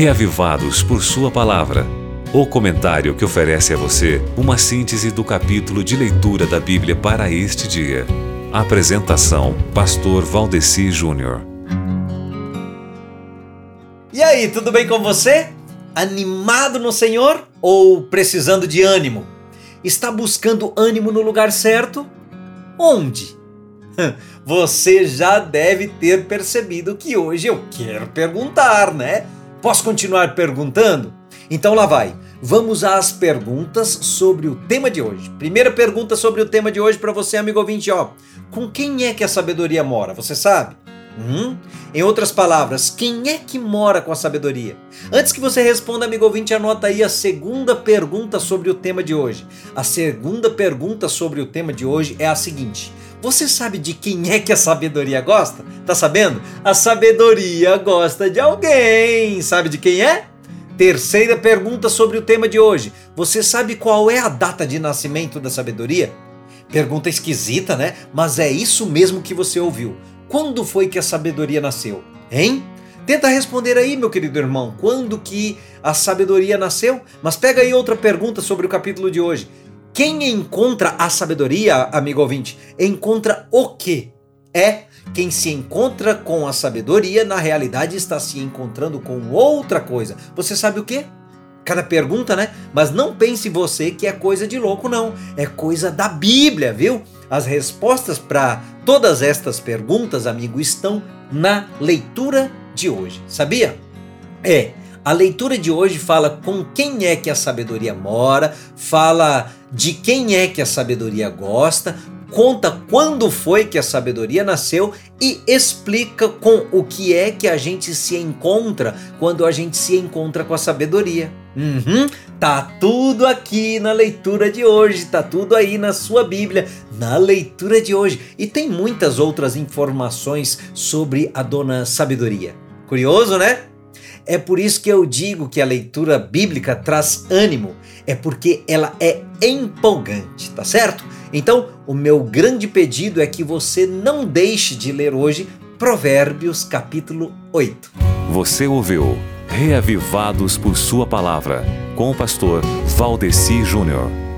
reavivados por Sua palavra. O comentário que oferece a você uma síntese do capítulo de leitura da Bíblia para este dia. Apresentação: Pastor Valdeci Júnior. E aí, tudo bem com você? Animado no Senhor ou precisando de ânimo? Está buscando ânimo no lugar certo? Onde? Você já deve ter percebido que hoje eu quero perguntar, né? Posso continuar perguntando? Então lá vai. Vamos às perguntas sobre o tema de hoje. Primeira pergunta sobre o tema de hoje para você, amigo ouvinte, ó. Com quem é que a sabedoria mora? Você sabe? Hum? Em outras palavras, quem é que mora com a sabedoria? Antes que você responda, amigo ouvinte, anota aí a segunda pergunta sobre o tema de hoje. A segunda pergunta sobre o tema de hoje é a seguinte: Você sabe de quem é que a sabedoria gosta? Tá sabendo? A sabedoria gosta de alguém. Sabe de quem é? Terceira pergunta sobre o tema de hoje. Você sabe qual é a data de nascimento da sabedoria? Pergunta esquisita, né? Mas é isso mesmo que você ouviu. Quando foi que a sabedoria nasceu? Hein? Tenta responder aí, meu querido irmão, quando que a sabedoria nasceu? Mas pega aí outra pergunta sobre o capítulo de hoje. Quem encontra a sabedoria, amigo ouvinte, encontra o quê? É quem se encontra com a sabedoria, na realidade está se encontrando com outra coisa. Você sabe o que? Cada pergunta, né? Mas não pense você que é coisa de louco, não. É coisa da Bíblia, viu? As respostas para todas estas perguntas, amigo, estão na leitura de hoje. Sabia? É. A leitura de hoje fala com quem é que a sabedoria mora, fala de quem é que a sabedoria gosta, conta quando foi que a sabedoria nasceu e explica com o que é que a gente se encontra quando a gente se encontra com a sabedoria. Uhum, tá tudo aqui na leitura de hoje, tá tudo aí na sua Bíblia, na leitura de hoje. E tem muitas outras informações sobre a dona sabedoria. Curioso, né? É por isso que eu digo que a leitura bíblica traz ânimo, é porque ela é empolgante, tá certo? Então, o meu grande pedido é que você não deixe de ler hoje Provérbios capítulo 8. Você ouviu Reavivados por Sua Palavra, com o pastor Valdeci Júnior.